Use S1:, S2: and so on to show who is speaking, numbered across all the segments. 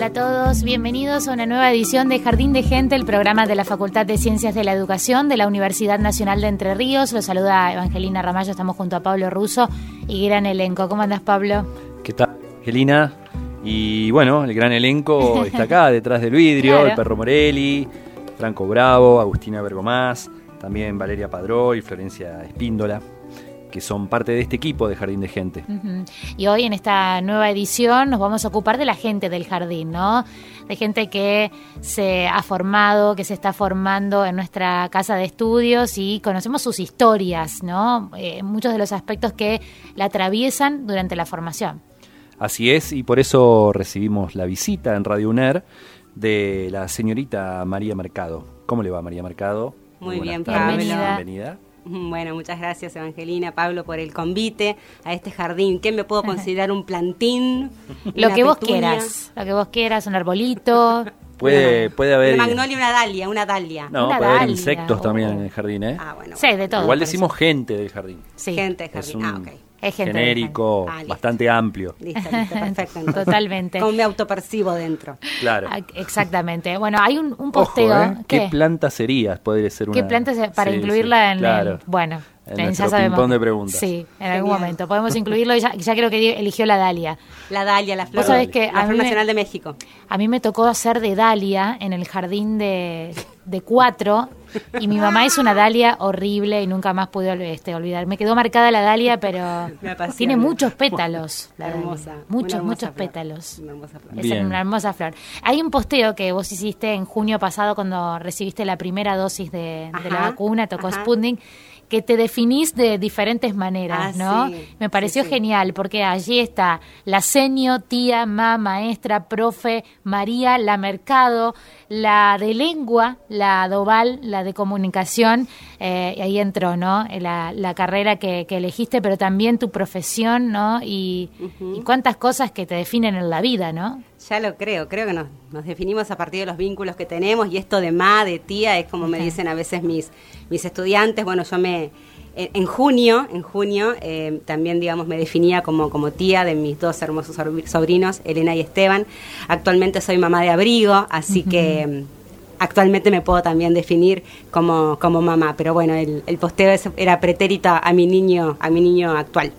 S1: Hola a todos, bienvenidos a una nueva edición de Jardín de Gente, el programa de la Facultad de Ciencias de la Educación de la Universidad Nacional de Entre Ríos. Los saluda Evangelina Ramallo, estamos junto a Pablo Russo y gran elenco. ¿Cómo andas, Pablo?
S2: ¿Qué tal, Angelina? Y bueno, el gran elenco está acá, detrás del vidrio,
S1: Claro.
S2: el perro Morelli, Franco Bravo, Agustina Bergomás, también Valeria Padró y Florencia Espíndola, que son parte de este equipo de Jardín de Gente.
S1: Y hoy en esta nueva edición nos vamos a ocupar de la gente del jardín, ¿no? De gente que se ha formado, que se está formando en nuestra casa de estudios y conocemos sus historias, ¿no? Eh, muchos de los aspectos que la atraviesan durante la formación.
S2: Así es, y por eso recibimos la visita en Radio UNER de la señorita María Mercado. ¿Cómo le va, María Mercado?
S3: Muy
S2: buenas
S3: bien,
S2: tardes.
S1: Bienvenida.
S2: Bienvenida.
S3: Bueno, muchas gracias Evangelina, Pablo, por el convite a este jardín. ¿Qué me puedo considerar un plantín?
S1: Lo que vos
S3: petunia?
S1: quieras, lo que vos quieras, un arbolito.
S2: Puede, puede haber...
S3: Una magnolia, una dalia, una dalia.
S2: No,
S1: Una
S2: puede haber insectos
S1: oh.
S2: también en el jardín, ¿eh?
S3: Ah, bueno.
S1: Sí, de todo.
S2: Igual decimos
S1: eso.
S2: gente del jardín.
S1: Sí,
S3: Gente de
S2: Es
S3: jardín.
S2: un
S3: Ah, ok.
S1: Es gente del
S2: genérico,
S3: Ah,
S2: bastante amplio.
S3: Listo, listo, perfecto. entonces.
S1: Totalmente.
S3: Como me autopercibo dentro.
S2: Claro.
S1: Ah, Exactamente. Bueno, hay un, un
S2: Ojo,
S1: posteo.
S2: ¿eh? ¿Qué, planta sería? Podría ser una...
S1: ¿Qué plantas para
S2: Sí,
S1: incluirla
S2: sí,
S1: en
S2: claro.
S1: el, bueno,
S2: En
S1: ya sabemos.
S2: de preguntas.
S1: Sí, en algún momento. Podemos incluirlo y ya, ya creo que eligió la Dalia.
S3: La dalia, la flor,
S1: Vos sabés que
S3: la flor
S1: me-
S3: nacional de México.
S1: A mí me tocó hacer de Dalia en el jardín de, de cuatro y mi mamá es una Dalia horrible y nunca más pude este, olvidar. Me quedó marcada la Dalia, pero tiene muchos pétalos. La Dalia.
S3: Hermosa.
S1: Muchos,
S3: hermosa
S1: muchos
S3: flor.
S1: pétalos.
S3: Una hermosa flor.
S1: Es
S2: Bien.
S1: una hermosa flor. Hay un posteo que vos hiciste en junio pasado cuando recibiste la primera dosis de, de la vacuna, tocó
S3: ajá.
S1: Sputnik, que te definís de diferentes maneras,
S3: Ah,
S1: ¿no?
S3: sí,
S1: Me pareció
S3: sí, sí.
S1: genial porque allí está la seño, tía, ma, maestra, profe, María, la mercado, la de lengua, la doval, la de comunicación, eh, y ahí entró, ¿no? La, la carrera que, que elegiste, pero también tu profesión, ¿no? Y, y cuántas cosas que te definen en la vida, ¿no?
S3: Ya lo creo, creo que nos, nos definimos a partir de los vínculos que tenemos y esto de ma, de tía, es como me dicen a veces mis, mis estudiantes. Bueno, yo me, en, junio, en junio eh, también, digamos, me definía como, como tía de mis dos hermosos sobr- sobrinos, Elena y Esteban. Actualmente soy mamá de abrigo, así que mm, actualmente me puedo también definir como, como mamá. Pero bueno, el, el posteo era pretérito a mi niño, a mi niño actual.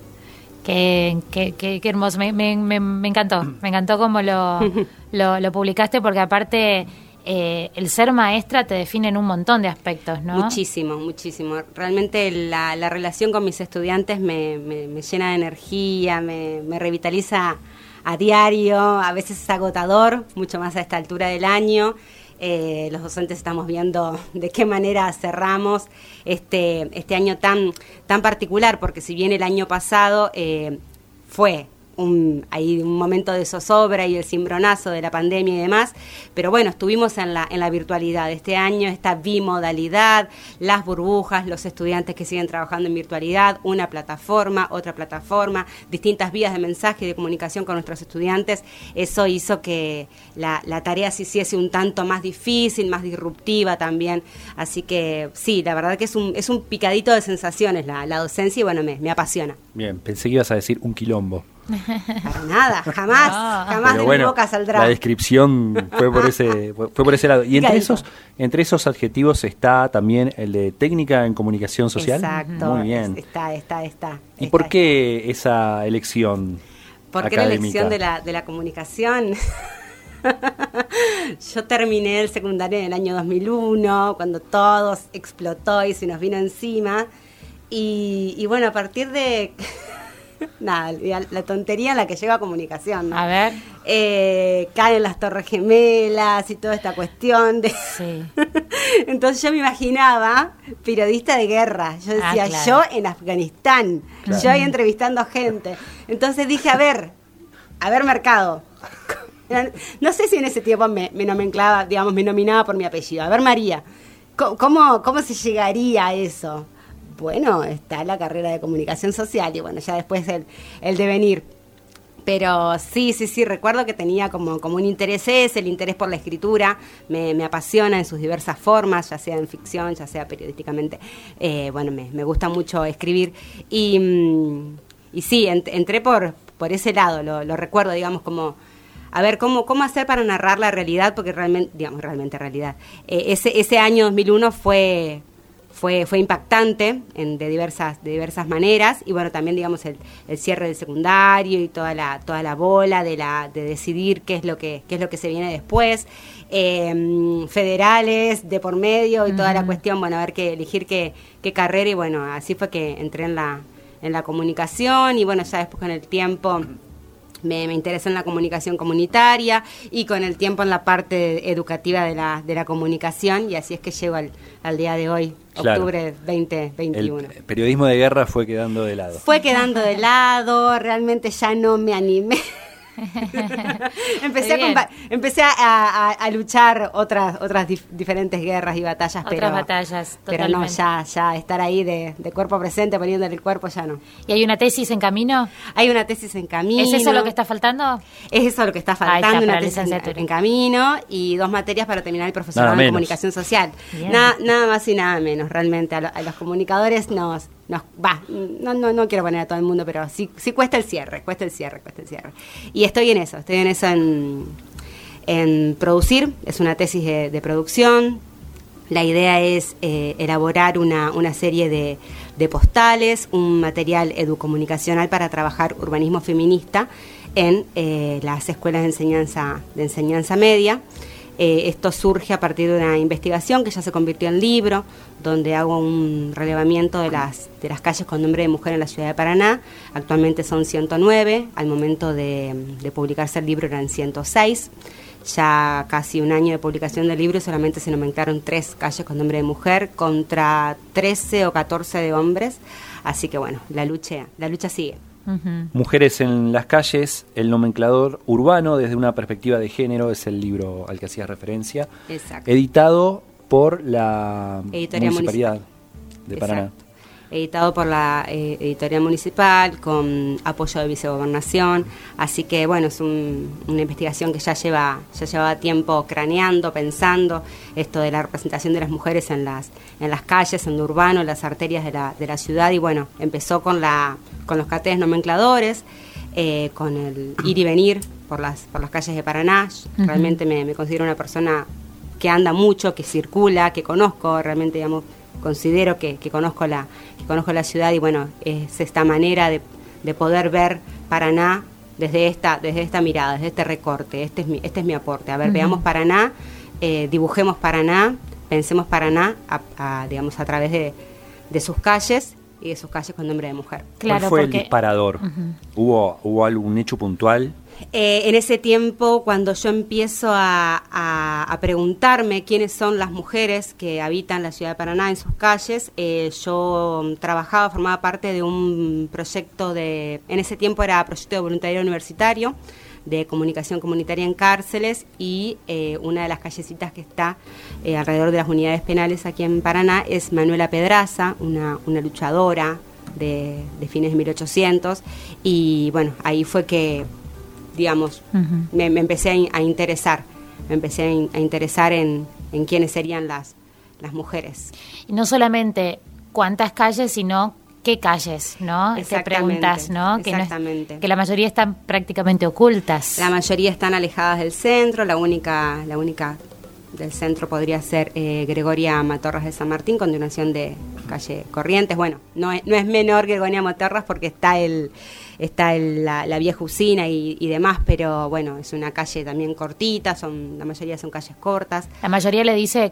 S1: Qué, qué, qué- qué hermoso, me, me- me- me encantó, me encantó cómo lo, lo, lo publicaste porque aparte eh, el ser maestra te define en un montón de aspectos, ¿no?
S3: Muchísimo, muchísimo. Realmente la, la relación con mis estudiantes me, me- me llena de energía, me, me revitaliza a diario, a veces es agotador, mucho más a esta altura del año. Eh, los docentes estamos viendo de qué manera cerramos este, este año tan, tan particular, porque si bien el año pasado eh, fue un, hay un momento de zozobra y el cimbronazo de la pandemia y demás, pero bueno, estuvimos en la, en la virtualidad. Este año esta bimodalidad, las burbujas, los estudiantes que siguen trabajando en virtualidad, una plataforma, otra plataforma, distintas vías de mensaje y de comunicación con nuestros estudiantes, eso hizo que la, tarea se hiciese un tanto más difícil, más disruptiva también. Así que sí, la verdad que es un, picadito de sensaciones la, docencia y bueno, me apasiona.
S2: Bien, pensé que ibas a decir un quilombo.
S3: Para nada, jamás, jamás
S2: Pero
S3: de
S2: bueno,
S3: mi boca saldrá.
S2: la descripción fue por ese fue por ese lado. Y entre esos entre esos adjetivos está también el de técnica en comunicación social.
S3: Exacto.
S2: Muy bien.
S3: es- Está, está, está.
S2: ¿Y
S3: está,
S2: por
S3: está.
S2: qué esa elección?
S3: ¿Por qué la elección de la, de la comunicación? Yo terminé el secundario en el año 2001, cuando todo explotó y se nos vino encima. Y, y bueno, a partir de... Nada, la, la tontería en la que lleva comunicación. ¿no?
S1: A ver.
S3: Eh, caen las torres gemelas y toda esta cuestión de...
S1: Sí.
S3: Entonces yo me imaginaba periodista de guerra. Yo
S1: Ah,
S3: decía,
S1: claro.
S3: yo en Afganistán, yo ahí entrevistando gente. Entonces dije, a ver, a ver mercado. No sé si en ese tiempo me, me nomenclaba, digamos, me nominaba por mi apellido. A ver, María, ¿cómo- ¿cómo, cómo se llegaría a eso? Bueno, está la carrera de comunicación social y bueno, ya después el, el devenir. Pero sí, sí, sí, recuerdo que tenía como, como un interés ese, el interés por la escritura, me, apasiona en sus diversas formas, ya sea en ficción, ya sea periodísticamente. Eh, bueno, me, me gusta mucho escribir. Y, mm, y sí, ent- entré por, por ese lado, lo, lo recuerdo, digamos, como a ver cómo, cómo hacer para narrar la realidad, porque realmente, digamos, realmente realidad. Eh, ese, ese año 2001 fue, fue, fue impactante en, de, diversas, de diversas maneras. Y bueno, también digamos el, el cierre del secundario y toda la, toda la bola de, la, de decidir qué es lo que, qué es lo que se viene después, eh, federales de por medio y toda la cuestión, bueno, a ver qué elegir qué, qué carrera. Y bueno, así fue que entré en la, en la comunicación. Y bueno, ya después con el tiempo me, me interesé en la comunicación comunitaria y con el tiempo en la parte educativa de la, de la comunicación y así es que llego al, al día de hoy,
S2: Claro.
S3: octubre
S2: El
S3: 2021.
S2: periodismo de guerra fue quedando de lado.
S3: Fue quedando de lado, realmente ya no me animé. empecé a, empecé a, a- a luchar otras otras dif- diferentes guerras y batallas,
S1: Otras
S3: pero,
S1: batallas,
S3: pero no, ya, ya estar ahí de, de cuerpo presente, poniéndole el cuerpo, ya no.
S1: ¿Y hay una tesis en camino?
S3: Hay una tesis en camino.
S1: ¿Es eso lo que está faltando?
S3: Es eso lo que está faltando, una tesis en, camino y dos materias para terminar el profesorado en comunicación social. Nada, nada más y nada menos, realmente. A, lo- a los comunicadores nos, nos va, no, no, no quiero poner a todo el mundo, pero sí, sí cuesta el cierre, cuesta el cierre, cuesta el cierre. Y estoy en eso, estoy en eso en, en producir, es una tesis de, producción, la idea es eh, elaborar una, una serie de, de postales, un material educomunicacional para trabajar urbanismo feminista en eh, las escuelas de enseñanza, de enseñanza media. Eh, esto surge a partir de una investigación que ya se convirtió en libro, donde hago un relevamiento de las, de las calles con nombre de mujer en la ciudad de Paraná. Actualmente son 109, al momento de, publicarse el libro eran 106 ya casi un año de publicación del libro solamente se nomenclaron tres calles con nombre de mujer contra 13 o 14 de hombres. Así que bueno, la lucha, la lucha sigue.
S2: Mujeres en las calles, el nomenclador urbano desde una perspectiva de género es el libro al que hacías referencia,
S3: Exacto.
S2: editado por la
S3: Editorial
S2: Municipalidad de Paraná.
S3: Exacto. Editado por la eh, editorial municipal con apoyo de vicegobernación. Así que bueno, es un- una investigación que ya lleva, ya llevaba tiempo craneando, pensando esto de la representación de las mujeres en las, en las calles, en lo urbano, en las arterias de la, de la ciudad. Y bueno, empezó con la, con los carteles nomencladores, eh, con el ir y venir por las, por las calles de Paraná. Realmente me, me considero una persona que anda mucho, que circula, que conozco, realmente digamos, considero que, que conozco la, que conozco la ciudad y bueno, es esta manera de, de poder ver Paraná desde esta, desde esta mirada, desde este recorte, este es mi, este es mi aporte. A ver, veamos Paraná, eh, dibujemos Paraná, pensemos Paraná a, a, digamos, a través de, de sus calles y de sus calles con nombre de mujer.
S1: Claro,
S2: ¿Cuál fue
S1: porque-
S2: el disparador? ¿Hubo, ¿Hubo algún hecho puntual
S3: Eh, en ese tiempo, cuando yo empiezo a, a- a preguntarme quiénes son las mujeres que habitan la ciudad de Paraná en sus calles, eh, yo mm, trabajaba, formaba parte de un proyecto de, en ese tiempo era proyecto de voluntariado universitario, de comunicación comunitaria en cárceles y eh, una de las callecitas que está eh, alrededor de las unidades penales aquí en Paraná es Manuela Pedraza, una, una luchadora de, de fines de 1800 y bueno, ahí fue que digamos, me, me empecé a, in- a interesar, me empecé a, in- a interesar en, en quiénes serían las, las mujeres.
S1: Y no solamente cuántas calles, sino qué calles, ¿no? Te preguntas, ¿no? Que, no es-
S3: exactamente.
S1: que la mayoría están prácticamente ocultas.
S3: La mayoría están alejadas del centro, la única, la única del centro podría ser eh, Gregoria Matorras de San Martín, continuación de calle Corrientes. Bueno, no es, no es menor Gregoria Matorras porque está el está el- la, la vieja usina y, y demás, pero bueno, es una calle también cortita, son la mayoría son calles cortas.
S1: La mayoría le dice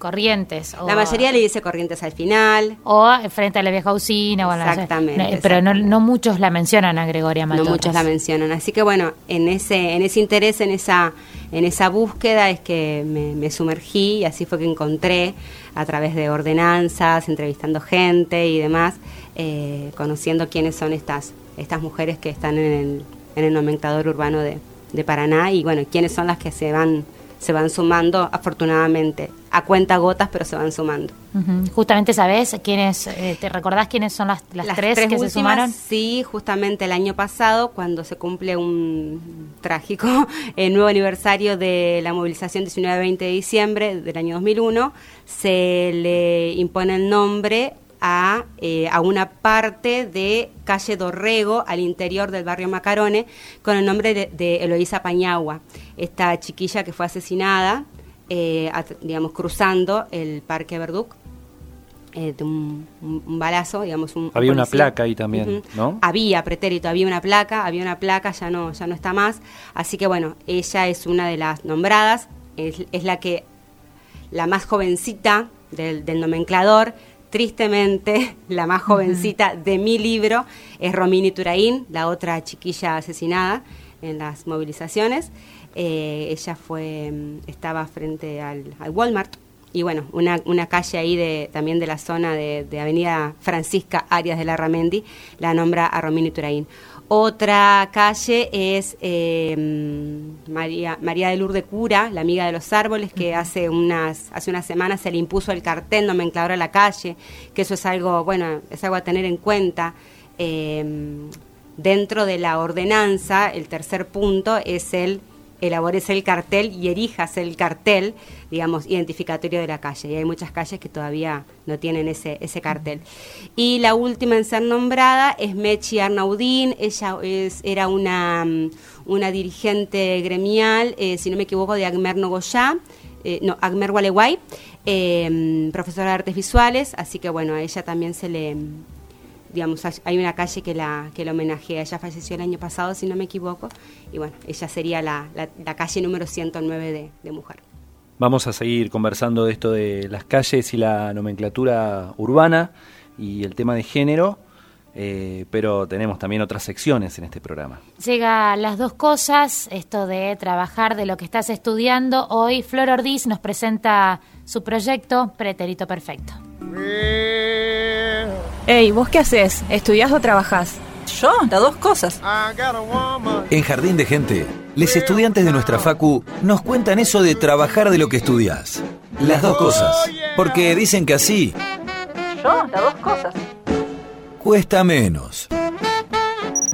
S1: corrientes. O,
S3: La mayoría le dice Corrientes al final,
S1: O frente a la vieja usina. O a la-
S3: Exactamente,
S1: no, pero no,
S3: exactamente.
S1: no muchos la mencionan a Gregoria Matorras.
S3: No muchos la mencionan. Así que bueno, en ese, en ese interés, en esa, en esa búsqueda es que me, me sumergí y así fue que encontré a través de ordenanzas, entrevistando gente y demás, eh, conociendo quiénes son estas, estas mujeres que están en el, en el nomenclador urbano de, de Paraná y bueno, quiénes son las que se van, se van sumando afortunadamente, a cuenta gotas, pero se van sumando.
S1: Justamente sabes quiénes, eh, ¿te recordás quiénes son las, las, tres, que se sumaron?
S3: Sí, justamente el año pasado, cuando se cumple un trágico eh, nuevo aniversario de la movilización 19-20 de diciembre del año 2001, se le impone el nombre a, eh, a una parte de calle Dorrego, al interior del barrio Macarone, con el nombre de, de Eloísa Pañagua, esta chiquilla que fue asesinada, eh, digamos, cruzando el Parque Verduc eh, de un, balazo, digamos, un un
S2: Había una placa ahí también. ¿no?
S3: Había pretérito, había una placa, había una placa, ya no, ya no está más. Así que bueno, ella es una de las nombradas, es, es la que, la más jovencita del, del nomenclador. Tristemente, la más jovencita de mi libro es Romini Turaín, la otra chiquilla asesinada en las movilizaciones. Eh, ella fue, mm, estaba frente al, al Walmart y bueno, una, una calle ahí de, también de la zona de, de Avenida Francisca Arias de la Ramendi, la nombra a Romini Turaín. Otra calle es eh, mm, María, María de Lourdes Cura, la amiga de los árboles, que hace unas, hace unas semanas se le impuso el cartel nomenclador a la calle, que eso es algo, bueno, es algo a tener en cuenta. Eh, dentro de la ordenanza, el tercer punto es el elabores el cartel y erijas el cartel, digamos, identificatorio de la calle. Y hay muchas calles que todavía no tienen ese, ese cartel. Y la última en ser nombrada es Mechi Arnaudín. Ella es, era una, mm, una dirigente gremial, eh, si no me equivoco, de Agmer Nogoyá, eh, no, Agmer Gualeguay, eh, profesora de artes visuales. Así que bueno, a ella también se le digamos, hay- una calle que la, que la homenajea. Ella falleció el año pasado, si no me equivoco, y bueno, ella sería la, la, la calle número 109 de, de Mujer.
S2: Vamos a seguir conversando de esto de las calles y la nomenclatura urbana y el tema de género, eh, pero tenemos también otras secciones en este programa.
S1: Llega las dos cosas, esto de trabajar de lo que estás estudiando. Hoy Flor Ordiz nos presenta su proyecto Pretérito Perfecto.
S4: Ey, ¿vos qué haces? ¿Estudiás o trabajás?
S5: Yo, las dos cosas.
S6: En Jardín de Gente, los estudiantes de nuestra facu nos cuentan eso de trabajar de lo que estudias. Las dos cosas. Porque dicen que así
S5: Yo, las dos cosas.
S6: cuesta menos.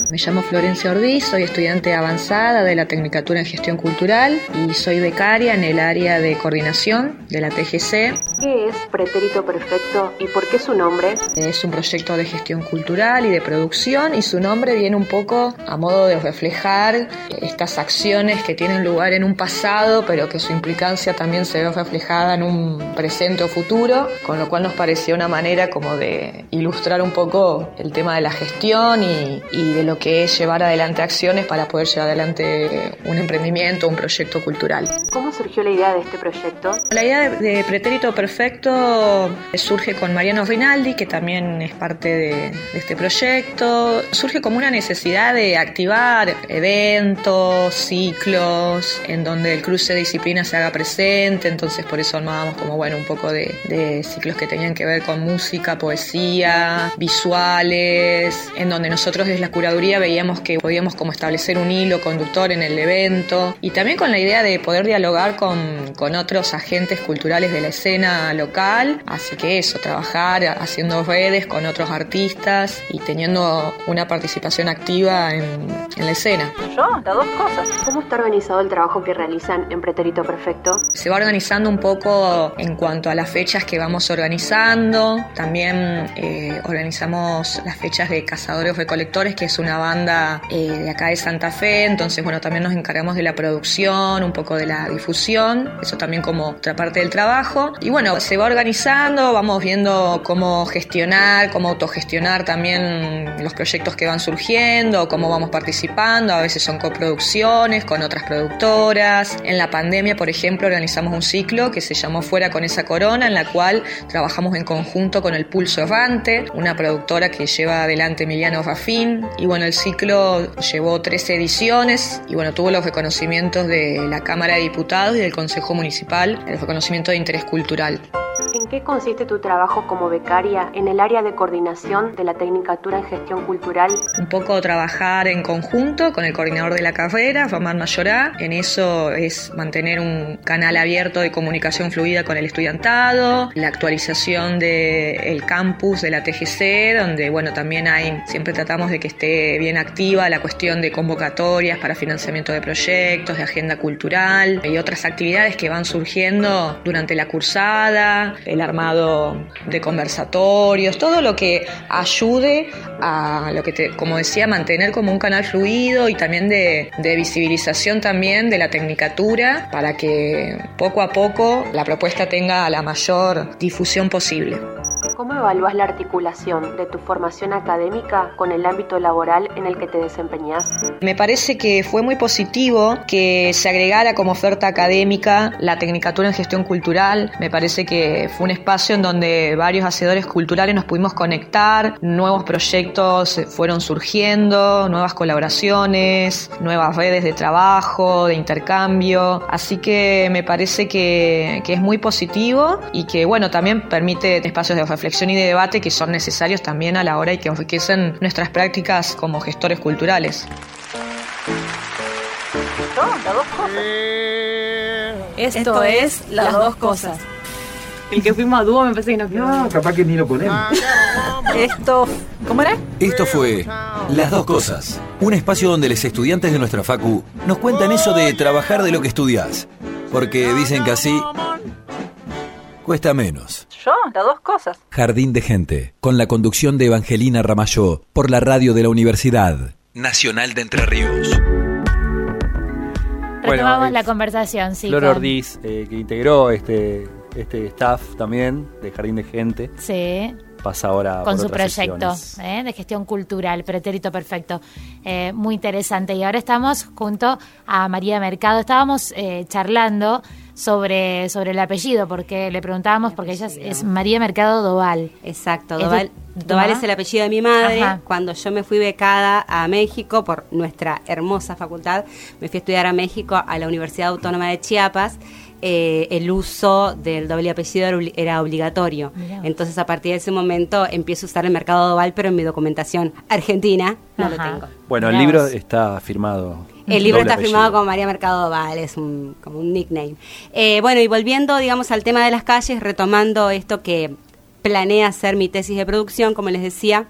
S4: Me llamo Florencia Ordiz, soy estudiante avanzada de la Tecnicatura en Gestión Cultural y soy becaria en el área de coordinación de la TGC.
S7: ¿Qué es Pretérito Perfecto y por qué su nombre?
S4: Es un proyecto de gestión cultural y de producción y su nombre viene un poco a modo de reflejar estas acciones que tienen lugar en un pasado, pero que su implicancia también se ve reflejada en un presente o futuro, con lo cual nos pareció una manera como de ilustrar un poco el tema de la gestión y, y de lo que es llevar adelante acciones para poder llevar adelante un emprendimiento, un proyecto cultural.
S7: ¿Cómo surgió la idea de este proyecto?
S4: La idea de, de Pretérito Perfecto Perfecto surge con Mariano Rinaldi, que también es parte de, de este proyecto. Surge como una necesidad de activar eventos, ciclos, en donde el cruce de disciplinas se haga presente, entonces por eso armábamos como, bueno, un poco de, de ciclos que tenían que ver con música, poesía, visuales, en donde nosotros desde la curaduría veíamos que podíamos como establecer un hilo conductor en el evento y también con la idea de poder dialogar con, con otros agentes culturales de la escena local, así que eso, trabajar haciendo redes con otros artistas y teniendo una participación activa en, en la escena.
S5: Yo, las dos cosas.
S7: ¿Cómo está organizado el trabajo que realizan en Pretérito Perfecto?
S4: Se va organizando un poco en cuanto a las fechas que vamos organizando. También eh, organizamos las fechas de Cazadores Recolectores, que es una banda eh, de acá de Santa Fe. Entonces, bueno, también nos encargamos de la producción, un poco de la difusión. Eso también como otra parte del trabajo. Y bueno, se va organizando, vamos viendo cómo gestionar, cómo autogestionar también los proyectos que van surgiendo, cómo vamos participando. A veces son coproducciones con otras productoras. En la pandemia, por ejemplo, organizamos un ciclo que se llamó Fuera con esa corona, en la cual trabajamos en conjunto con el Pulso Errante, una productora que lleva adelante Emiliano Rafín. Y bueno, el ciclo llevó 13 ediciones y bueno, tuvo los reconocimientos de la Cámara de Diputados y del Consejo Municipal, el reconocimiento de interés cultural.
S7: ¿En qué consiste tu trabajo como becaria en el área de coordinación de la Tecnicatura en Gestión Cultural?
S4: Un poco trabajar en conjunto con el coordinador de la carrera, Román Mayorá. En eso es mantener un canal abierto de comunicación fluida con el estudiantado, la actualización del campus de la TGC, donde bueno, también hay, siempre tratamos de que esté bien activa la cuestión de convocatorias para financiamiento de proyectos, de agenda cultural y otras actividades que van surgiendo durante la cursada, armado de conversatorios, todo lo que ayude a lo que, te, como decía, mantener como un canal fluido y también de, de visibilización también de la tecnicatura para que poco a poco la propuesta tenga la mayor difusión posible.
S7: ¿Cómo evalúas la articulación de tu formación académica con el ámbito laboral en el que te desempeñas?
S4: Me parece que fue muy positivo que se agregara como oferta académica la Tecnicatura en Gestión Cultural. Me parece que fue un espacio en donde varios hacedores culturales nos pudimos conectar, nuevos proyectos fueron surgiendo, nuevas colaboraciones, nuevas redes de trabajo, de intercambio. Así que me parece que, que es muy positivo y que, bueno, también permite espacios de reflexión y de debate que son necesarios también a la hora y que enriquecen nuestras prácticas como gestores culturales.
S5: Yo, las dos cosas.
S8: Esto,
S5: Esto
S8: es las
S5: las
S8: dos cosas. El que fuimos a dúo me parece que nos quedó.
S6: capaz que ni lo ponemos.
S5: Esto, ¿cómo era?
S6: Esto fue Las Dos Cosas, un espacio donde los estudiantes de nuestra facu nos cuentan eso de trabajar de lo que estudias. Porque dicen que así cuesta menos.
S5: Yo, las dos cosas.
S6: Jardín de Gente, con la conducción de Evangelina Ramayó, por la radio de la Universidad Nacional de Entre Ríos.
S1: Retomamos la conversación, sí.
S2: Flor
S1: con-
S2: Ordiz, eh, que integró este, este staff también de Jardín de Gente,
S1: Sí,
S2: pasa ahora
S1: con
S2: por
S1: su
S2: otras
S1: proyecto. ¿eh? de gestión cultural, Pretérito Perfecto. Eh, muy interesante. Y ahora estamos junto a María Mercado. Estábamos eh, charlando sobre, sobre el apellido, porque le preguntábamos, porque ella es, es María Mercado Doval.
S3: Exacto,
S1: Es de-
S3: Doval, es el apellido de mi madre.
S1: Ajá.
S3: Cuando yo me fui becada a México por nuestra hermosa facultad, me fui a estudiar a México a la Universidad Autónoma de Chiapas. Eh, el uso del doble apellido era obli- era obligatorio.
S1: Mirá.
S3: Entonces, a partir de ese momento, empiezo a usar el mercado Doval, pero en mi documentación argentina no lo tengo.
S2: Bueno, el libro
S1: vos.
S2: está firmado.
S3: El libro está
S2: apellido.
S3: firmado como María Mercado Doval, es un, como un nickname. Eh, bueno, y volviendo, digamos, al tema de las calles, retomando esto que planea hacer mi tesis de producción, como les decía,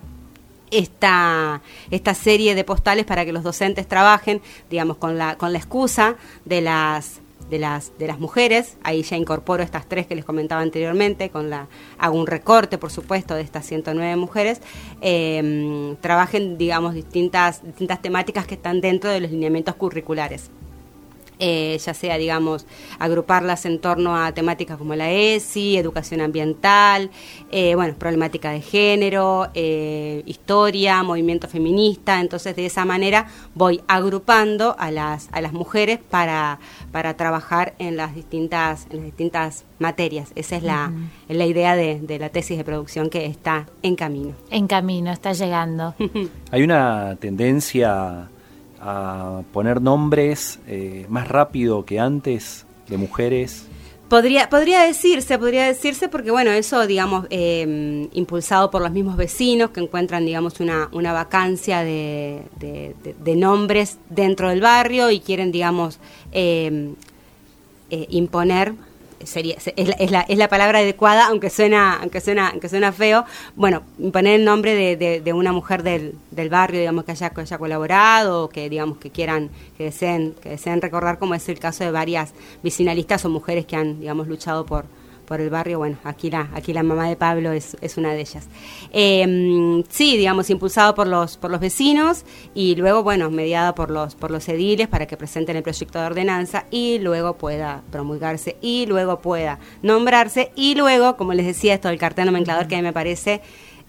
S3: esta, esta serie de postales para que los docentes trabajen, digamos, con la, con la excusa de las de las de las mujeres, ahí ya incorporo estas tres que les comentaba anteriormente, con la hago un recorte, por supuesto, de estas 109 mujeres, eh, trabajen, digamos, distintas, distintas temáticas que están dentro de los lineamientos curriculares. Eh, ya sea, digamos, agruparlas en torno a temáticas como la ESI, educación ambiental, eh, bueno, problemática de género, eh, historia, movimiento feminista. Entonces, de esa manera voy agrupando a las, a las mujeres para, para trabajar en las distintas, en las distintas materias. Esa es la, la idea de, de la tesis de producción que está en camino.
S1: En camino, está llegando.
S2: Hay una tendencia a poner nombres eh, más rápido que antes de mujeres.
S3: Podría, podría decirse, podría decirse porque bueno, eso digamos eh, impulsado por los mismos vecinos que encuentran digamos una, una vacancia de, nombres dentro del barrio y quieren digamos eh, eh, imponer sería es la, es, la, es la palabra adecuada aunque suena aunque suena aunque suena feo. Bueno imponer el nombre de, de- de una mujer del, del barrio digamos que haya, que haya colaborado que digamos que quieran que deseen que deseen recordar como es el caso de varias vecinalistas o mujeres que han digamos luchado por por el barrio, bueno, aquí la, aquí la mamá de Pablo es, es una de ellas. Eh, sí, digamos, impulsado por los, por los vecinos y luego, bueno, mediada por los, por los ediles para que presenten el proyecto de ordenanza y luego pueda promulgarse y luego pueda nombrarse y luego, como les decía, esto del cartel nomenclador que a mí me parece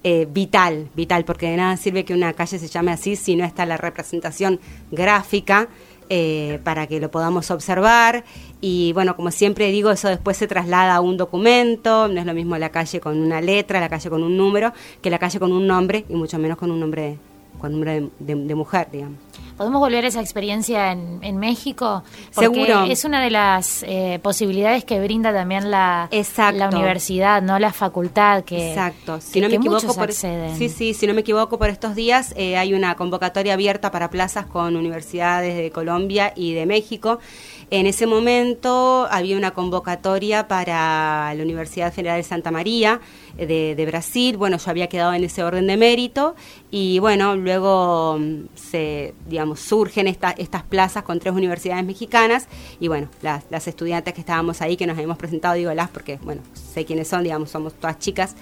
S3: eh, vital, vital, porque de nada sirve que una calle se llame así si no está la representación gráfica eh, para que lo podamos observar. Y bueno, como siempre digo, eso después se traslada a un documento, no es lo mismo la calle con una letra, la calle con un número, que la calle con un nombre, y mucho menos con un nombre, con un nombre de, de- de mujer, digamos.
S1: ¿Podemos volver a esa experiencia en, en México? Porque
S3: Seguro.
S1: es una de las eh, posibilidades que brinda también la,
S3: Exacto.
S1: la universidad, no la facultad, que,
S3: Exacto. Si
S1: que-
S3: no me
S1: que
S3: equivoco, por,
S1: acceden.
S3: sí, sí, si no me equivoco, por estos días eh, hay una convocatoria abierta para plazas con universidades de Colombia y de México. En ese momento había una convocatoria para la Universidad Federal de Santa María eh, de, Brasil. Bueno, yo había quedado en ese orden de mérito y bueno, luego mm, se, digamos, surgen esta- estas plazas con tres universidades mexicanas y bueno, las, las estudiantes que estábamos ahí, que nos habíamos presentado, digo las porque, bueno, sé quiénes son, digamos, somos todas chicas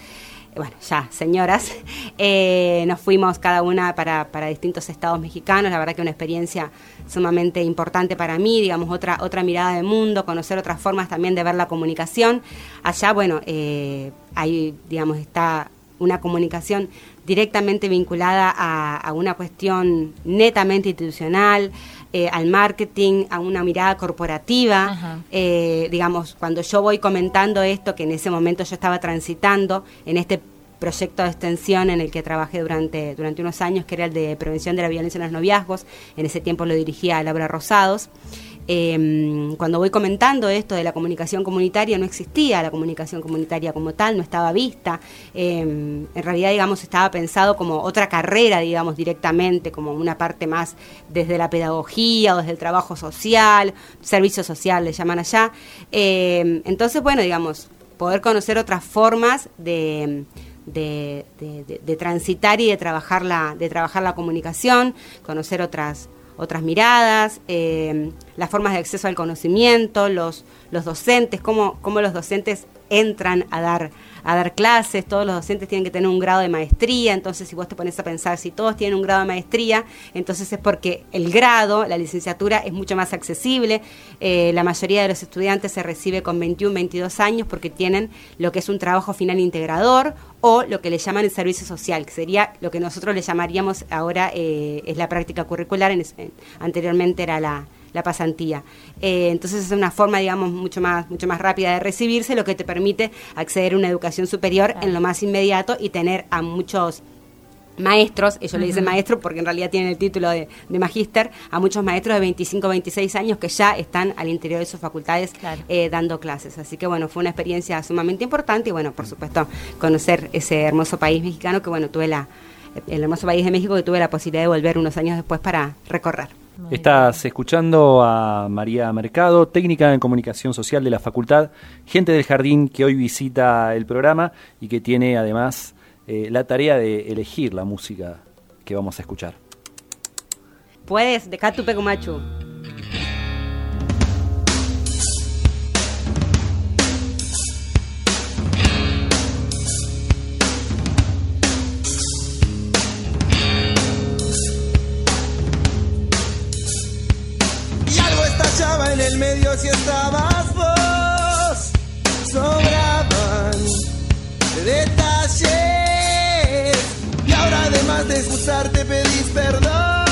S3: bueno, ya señoras, eh, nos fuimos cada una para, para distintos estados mexicanos, la verdad que una experiencia sumamente importante para mí, digamos, otra, otra mirada del mundo, conocer otras formas también de ver la comunicación. Allá, bueno, eh, ahí, digamos, está una comunicación directamente vinculada a, a una cuestión netamente institucional, eh, al marketing, a una mirada corporativa. Eh, digamos, cuando yo voy comentando esto, que en ese momento yo estaba transitando en este proyecto de extensión en el que trabajé durante, durante unos años, que era el de prevención de la violencia en los noviazgos, en ese tiempo lo dirigía Laura Rosados. Eh, cuando voy comentando esto de la comunicación comunitaria, no existía la comunicación comunitaria como tal, no estaba vista. Eh, en realidad, digamos, estaba pensado como otra carrera, digamos, directamente, como una parte más desde la pedagogía o desde el trabajo social, servicio social le llaman allá. Eh, entonces, bueno, digamos, poder conocer otras formas de- de- de transitar y de trabajar la, de trabajar la comunicación, conocer otras otras miradas, eh, las formas de acceso al conocimiento, los, los docentes, cómo, cómo los docentes entran a dar, a dar clases, todos los docentes tienen que tener un grado de maestría, entonces si vos te pones a pensar, si todos tienen un grado de maestría, entonces es porque el grado, la licenciatura es mucho más accesible, eh, la mayoría de los estudiantes se recibe con 21, 22 años porque tienen lo que es un trabajo final integrador o lo que le llaman el servicio social, que sería lo que nosotros le llamaríamos ahora eh, es la práctica curricular, en, en- anteriormente era la, la pasantía. Eh, entonces es una forma, digamos, mucho más, mucho más rápida de recibirse, lo que te permite acceder a una educación superior en lo más inmediato y tener a muchos maestros, ellos le dicen maestro porque en realidad tienen el título de, de magíster, a muchos maestros de 25, 26 años que ya están al interior de sus facultades eh, dando clases. Así que bueno, fue una experiencia sumamente importante y bueno, por supuesto, conocer ese hermoso país mexicano que bueno, tuve la, el hermoso país de México que tuve la posibilidad de volver unos años después para recorrer.
S2: Estás escuchando a María Mercado, técnica en comunicación social de la facultad, gente del jardín que hoy visita el programa y que tiene además eh, la tarea de elegir la música que vamos a escuchar.
S3: Puedes, Dios
S9: y estabas vos. Sobraban
S10: detalles y ahora además de excusarte pedís perdón.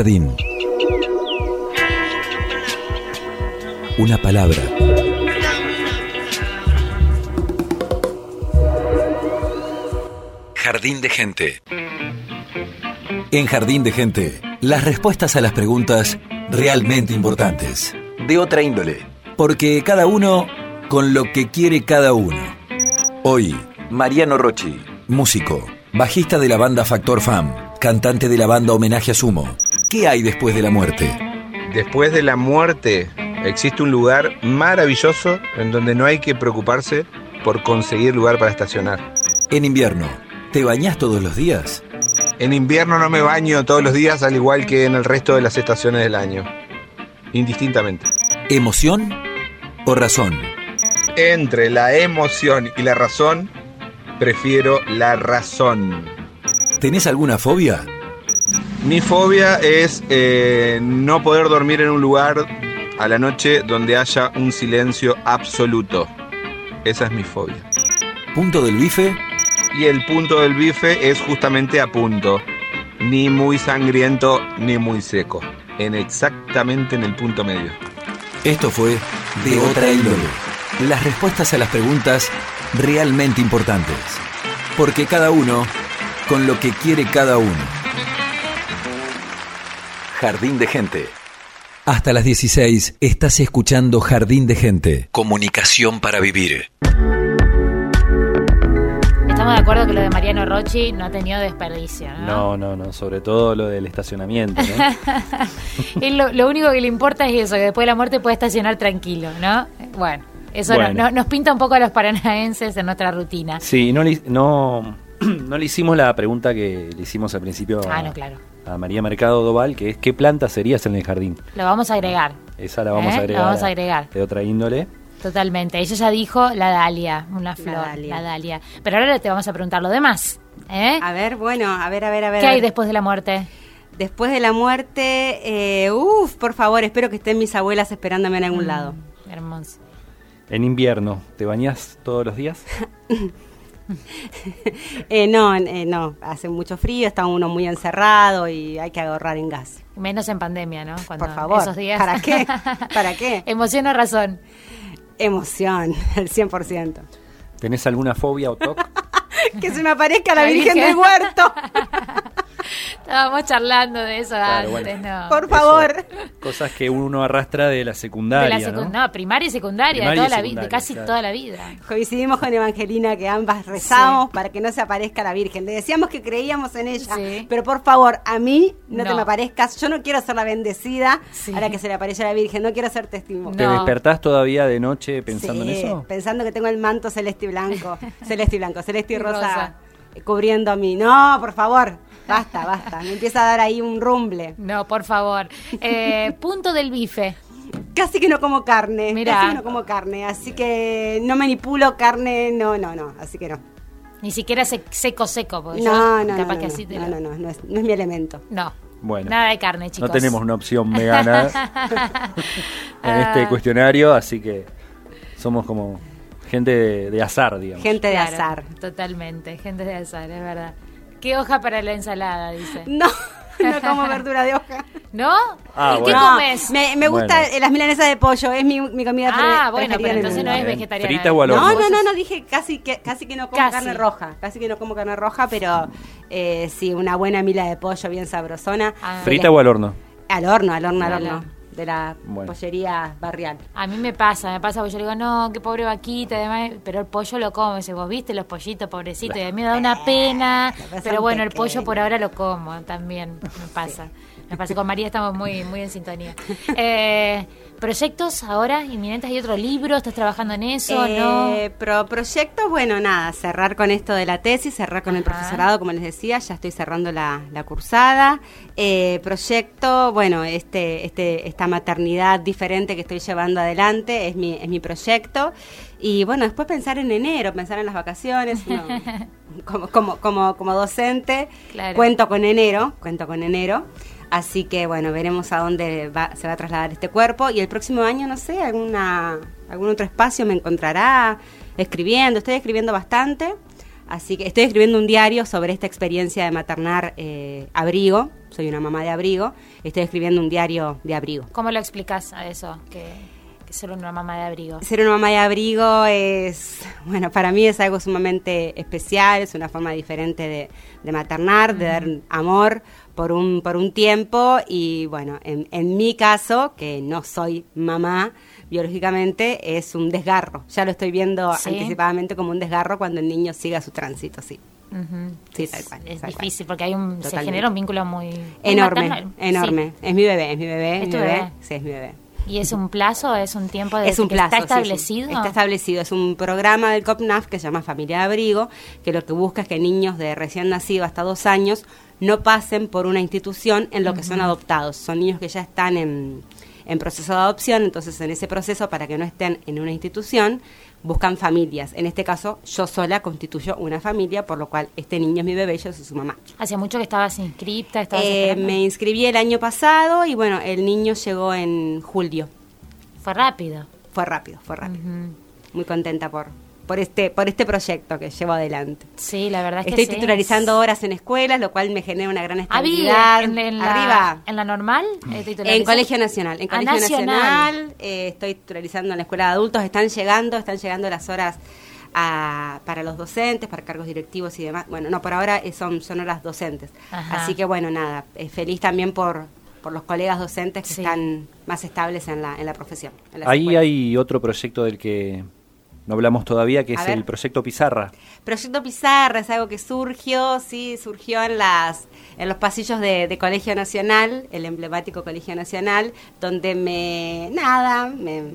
S6: Jardín. Una palabra. Jardín de gente. En Jardín de gente, las respuestas a las preguntas realmente importantes. De otra índole. Porque cada uno con lo que quiere cada uno. Hoy, Mariano Rochi, músico, bajista de la banda Factor Fam, cantante de la banda Homenaje a Sumo. ¿Qué hay después de la muerte?
S11: Después de la muerte existe un lugar maravilloso en donde no hay que preocuparse por conseguir lugar para estacionar.
S6: En invierno, ¿te bañás todos los días?
S11: En invierno no me baño todos los días al igual que en el resto de las estaciones del año. Indistintamente.
S6: ¿Emoción o razón?
S11: Entre la emoción y la razón, prefiero la razón.
S6: ¿Tenés alguna fobia?
S11: Mi fobia es eh, no poder dormir en un lugar a la noche donde haya un silencio absoluto. Esa es mi fobia.
S6: ¿Punto del bife?
S11: Y el punto del bife es justamente a punto. Ni muy sangriento ni muy seco. En exactamente en el punto medio.
S6: Esto fue De Otra Índole. Las respuestas a las preguntas realmente importantes. Porque cada uno con lo que quiere cada uno. Jardín de Gente. Hasta las 16 estás escuchando Jardín de Gente. Comunicación para vivir.
S1: Estamos de acuerdo que lo de Mariano Rocci no ha tenido desperdicio, ¿no?
S2: No, no, no, sobre todo lo del estacionamiento, ¿no?
S1: Lo, lo único que le importa es eso, que después de la muerte puede estacionar tranquilo, ¿no? Bueno, eso
S2: Bueno.
S1: no- no- nos pinta un poco a los paranaenses en nuestra rutina.
S2: Sí, no le, no, no le hicimos la pregunta que le hicimos al principio a,
S1: Ah, no, claro.
S2: A María Mercado Doval, que es ¿qué planta serías en el jardín?
S1: Lo vamos a agregar,
S2: Esa la vamos
S1: ¿Eh?
S2: a
S1: La
S2: agregar.
S1: vamos a agregar.
S2: De otra índole.
S1: totalmente. Ella ya dijo la dalia, una flor, la
S3: dalia.
S1: dalia. Pero ahora te vamos a preguntar lo demás. ¿eh?
S3: A ver, bueno, a ver, a ver, a ver.
S1: ¿Qué hay después de la muerte?
S3: Después de la muerte, eh, uff, por favor, espero que estén mis abuelas esperándome en
S1: Mm.
S3: algún lado.
S1: Hermoso.
S2: En invierno, ¿te bañas todos los días?
S3: Eh, no, eh, no, hace mucho frío, está uno muy encerrado y hay que ahorrar en gas.
S1: Menos en pandemia, ¿no? Cuando
S3: Por favor,
S1: esos días.
S3: ¿para qué? ¿Para qué?
S1: Emoción o razón.
S3: Emoción, el 100%.
S2: ¿Tenés alguna fobia o toc?
S3: Que se me aparezca la,
S1: La
S3: Virgen,
S1: Virgen.
S3: del Huerto.
S1: Estábamos charlando de eso
S2: Claro,
S1: antes,
S2: bueno.
S1: no.
S3: Por favor.
S2: Cosas que uno arrastra de la
S1: de
S2: secundaria,
S1: la
S2: ¿no?
S1: secu- ¿no? primaria y secundaria,
S2: Primaria
S1: de,
S2: y
S1: toda la vida, de
S2: secundaria,
S1: casi
S2: claro.
S1: toda la vida.
S3: Coincidimos con Evangelina que ambas rezamos para que no se aparezca la Virgen. Le decíamos que creíamos en ella,
S1: Sí.
S3: pero por favor, a mí no, te me aparezcas. Yo no quiero ser la bendecida
S1: Sí.
S3: a la que se le aparece la Virgen, no quiero ser testimonio.
S2: ¿Te despertás todavía de noche pensando
S3: Sí,
S2: en eso?
S3: Pensando que tengo el manto celeste y blanco, celeste y blanco, celeste y
S1: Y
S3: rosa,
S1: rosa.
S3: cubriendo a mí. No, por favor, basta, basta. Me empieza a dar ahí un rumble.
S1: No, por favor. Eh, punto del bife.
S3: Casi que no como carne,
S1: Mirá.
S3: casi que no como carne, así que no manipulo carne, no, no, no, así que no.
S1: Ni siquiera se- seco, seco. Porque
S3: No,
S1: yo
S3: no, no,
S1: capaz
S3: no,
S1: que
S3: no,
S1: así te
S3: no,
S1: lo-
S3: no, no, no es, no es mi elemento.
S1: No.
S2: Bueno.
S1: Nada de carne, chicos.
S2: No tenemos una opción vegana en este
S1: Ah.
S2: cuestionario, así que somos como gente de, de azar, digamos.
S3: Gente de
S1: Claro,
S3: azar.
S1: Totalmente, gente de azar, es verdad. ¿Qué hoja para la ensalada, dice?
S3: No, no como verdura de hoja.
S1: ¿No?
S2: Ah,
S1: ¿Y qué.
S3: No,
S1: comes?
S3: me, me gusta
S2: Bueno.
S3: las milanesas de pollo, es mi, mi comida pre-
S1: Ah, bueno,
S3: preferida
S1: pero entonces no es vegetariana.
S2: ¿Frita o al horno?
S3: No, no, no, no, dije casi que casi que no como
S1: Casi.
S3: carne roja, casi que no como carne roja, pero eh, sí, una buena mila de pollo bien sabrosona.
S1: Ah.
S2: ¿Frita o al horno?
S3: Al horno, al horno, al horno. De la
S2: Bueno.
S3: pollería barrial.
S1: A mí me pasa, me pasa, porque yo le digo, no, qué pobre vaquita, además, pero el pollo lo como. Dice, vos viste los pollitos, pobrecitos, y a mí me da una pena. Pero bueno, el pollo por ahora lo como también, me pasa. Me pasa, con María estamos muy, muy en sintonía. Eh, ¿Proyectos ahora inminentes? ¿Hay otro libro? ¿Estás trabajando en eso? ¿No?
S3: Eh, pro proyecto, bueno, nada, cerrar con esto de la tesis, cerrar con el profesorado, como les decía, ya estoy cerrando la, la cursada. Eh, proyecto, bueno, este, este, esta maternidad diferente que estoy llevando adelante es mi, es mi proyecto. Y bueno, después pensar en enero, pensar en las vacaciones. como, como, como, como docente,
S1: Claro.
S3: cuento con enero, cuento con enero. Así que bueno, veremos a dónde va- se va a trasladar este cuerpo y el próximo año, no sé, alguna, algún otro espacio me encontrará escribiendo. Estoy escribiendo bastante, así que estoy escribiendo un diario sobre esta experiencia de maternar eh, abrigo. Soy una mamá de abrigo. Estoy escribiendo un diario de abrigo.
S1: ¿Cómo lo explicas a eso? Que, que ser una mamá de abrigo.
S3: Ser una mamá de abrigo es, bueno, para mí es algo sumamente especial, es una forma diferente de, de maternar, de dar amor por un, por un tiempo y bueno, en, en mi caso, que no soy mamá biológicamente, es un desgarro. Ya lo estoy viendo
S1: Sí.
S3: anticipadamente como un desgarro cuando el niño siga su tránsito, sí. Sí,
S1: es
S3: tal cual,
S1: es
S3: tal cual.
S1: difícil porque hay un, se genera un vínculo muy, muy
S3: Enorme, enorme. Es mi bebé, es mi bebé,
S1: ¿Es
S3: mi
S1: tu
S3: bebé.
S1: bebé?
S3: Sí, es mi bebé.
S1: ¿Y es un plazo? ¿Es un tiempo de
S3: Es un
S1: que
S3: plazo.
S1: está
S3: sí, sí.
S1: establecido?
S3: Está establecido. Es un programa del COPNAF que se llama Familia de Abrigo, que lo que busca es que niños de recién nacido hasta dos años no pasen por una institución en lo que son adoptados. Son niños que ya están en, en proceso de adopción, entonces en ese proceso, para que no estén en una institución, buscan familias. En este caso, yo sola constituyo una familia, por lo cual este niño es mi bebé yo soy su mamá.
S1: Hacía mucho que estabas inscripta, estabas
S3: Eh, me inscribí el año pasado y bueno, el niño llegó en julio.
S1: Fue rápido.
S3: Fue rápido, fue rápido. Muy contenta por, por, este, por este proyecto que llevo adelante.
S1: Sí, la verdad es que
S3: Estoy
S1: sí.
S3: titularizando horas en escuelas, lo cual me genera una gran
S1: Ah,
S3: estabilidad.
S1: en, en la,
S3: Arriba.
S1: ¿En la normal? eh,
S3: En? Colegio Nacional. En
S1: Ah,
S3: Colegio
S1: Nacional.
S3: Nacional, eh, estoy titularizando en la Escuela de Adultos. Están llegando, están llegando las horas a- para los docentes, para cargos directivos y demás. Bueno, no, por ahora eh, son, son horas docentes.
S1: Ajá.
S3: Así que bueno, nada, eh, feliz también por, por los colegas docentes que están más estables en la, en la profesión. en
S2: Ahí
S3: escuelas.
S2: hay otro proyecto del que no hablamos todavía, que
S3: A
S2: es
S3: ver.
S2: el proyecto Pizarra.
S3: Proyecto Pizarra es algo que surgió, sí, surgió en las en los pasillos de, de Colegio Nacional, el emblemático Colegio Nacional, donde me nada, me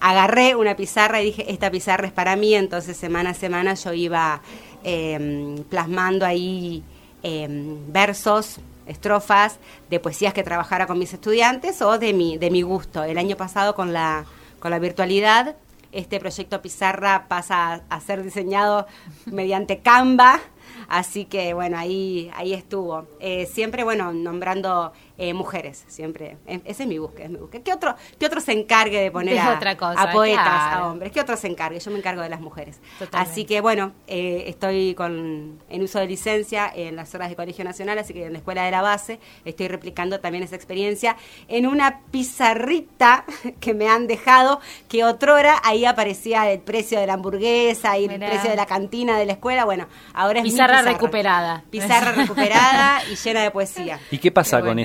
S3: agarré una pizarra y dije, esta pizarra es para mí, entonces semana a semana yo iba eh, plasmando ahí eh, versos, estrofas de poesías que trabajara con mis estudiantes o de mi, de mi gusto. El año pasado con la, con la virtualidad, este proyecto Pizarra pasa a, ser diseñado mediante Canva, así que bueno, ahí, ahí estuvo. Eh, siempre, bueno, nombrando eh, mujeres, siempre. Eh, Ese es mi búsqueda, es mi búsqueda. ¿Qué otro, qué otro se encargue de poner a,
S1: otra cosa,
S3: a poetas,
S1: claro.
S3: a hombres? ¿Qué otro se encargue? Yo me encargo de las mujeres.
S1: Totalmente.
S3: Así que bueno, eh, estoy con, en uso de licencia en las horas de Colegio Nacional, así que en la escuela de la base estoy replicando también esa experiencia en una pizarrita que me han dejado, que otrora ahí aparecía el precio de la hamburguesa y el precio de la cantina de la escuela. Bueno, ahora es mi
S1: Pizarra recuperada.
S3: Pizarra recuperada y llena de poesía.
S2: ¿Y qué pasa
S3: Qué bueno.
S2: con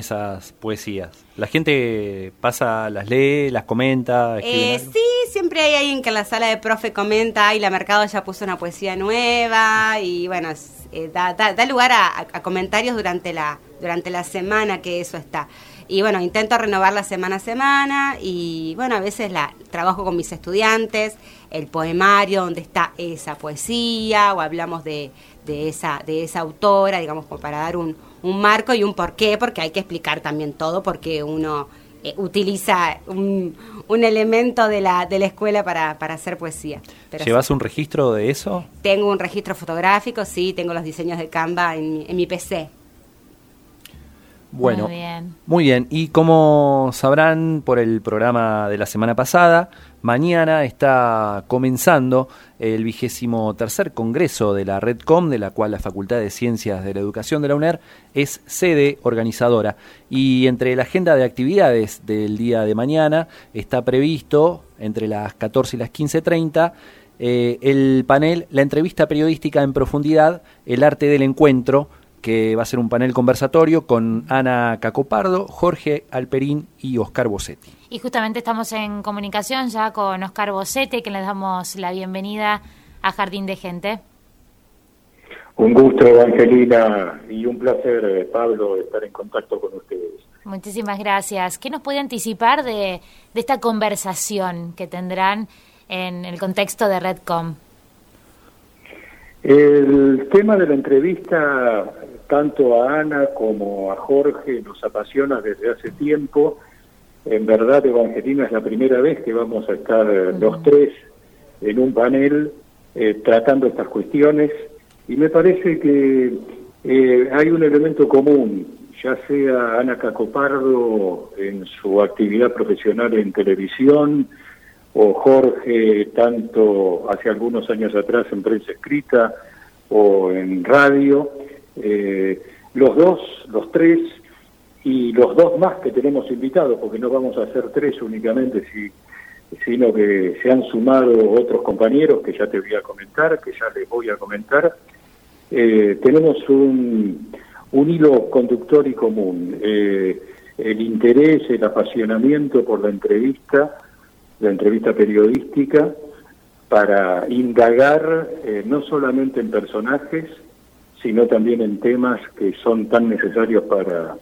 S2: poesías? ¿La gente pasa, las lee, las comenta?
S3: Eh, sí, siempre hay alguien que en la sala de profe comenta, ay, la Mercado ya puso una poesía nueva y bueno, eh, da, da- da lugar a comentarios durante la, durante la semana que eso está. Y bueno, intento renovarla semana a semana y bueno, a veces la trabajo con mis estudiantes, el poemario donde está esa poesía o hablamos de, de esa, de esa autora, digamos, como para dar un, un marco y un porqué, porque hay que explicar también todo, porque uno eh, utiliza un, un elemento de la, de la escuela para, para hacer poesía. Pero
S2: ¿Llevas
S3: sí,
S2: un registro de eso?
S3: tengo un registro fotográfico, sí, tengo los diseños de Canva en en mi PC.
S2: Bueno,
S1: Muy bien.
S2: Muy bien, y como sabrán por el programa de la semana pasada, mañana está comenzando el vigésimo tercer congreso de la Redcom, de la cual la Facultad de Ciencias de la Educación de la UNER es sede organizadora. Y entre la agenda de actividades del día de mañana está previsto, entre las 14 y las 15.30, eh, el panel La entrevista periodística en profundidad, el arte del encuentro, que va a ser un panel conversatorio con Ana Cacopardo, Jorge Alperín y Oscar Bossetti.
S1: Y justamente estamos en comunicación ya con Oscar Bocete, que les damos la bienvenida a Jardín de Gente.
S12: Un gusto, Evangelina, y un placer, eh, Pablo, estar en contacto con ustedes.
S1: Muchísimas gracias. ¿Qué nos puede anticipar de, de esta conversación que tendrán en el contexto de Redcom?
S12: El tema de la entrevista, tanto a Ana como a Jorge, nos apasiona desde hace tiempo. En verdad, Evangelina, es la primera vez que vamos a estar eh, los tres en un panel eh, tratando estas cuestiones. Y me parece que eh, hay un elemento común, ya sea Ana Cacopardo en su actividad profesional en televisión, o Jorge, tanto hace algunos años atrás en prensa escrita o en radio, eh, los dos, los tres, y los dos más que tenemos invitados, porque no vamos a hacer tres únicamente, si, sino que se han sumado otros compañeros que ya te voy a comentar, que ya les voy a comentar. Eh, tenemos un, hilo conductor y común, eh, el interés, el apasionamiento por la entrevista, la entrevista periodística para indagar no solamente en personajes, sino también en temas que son tan necesarios para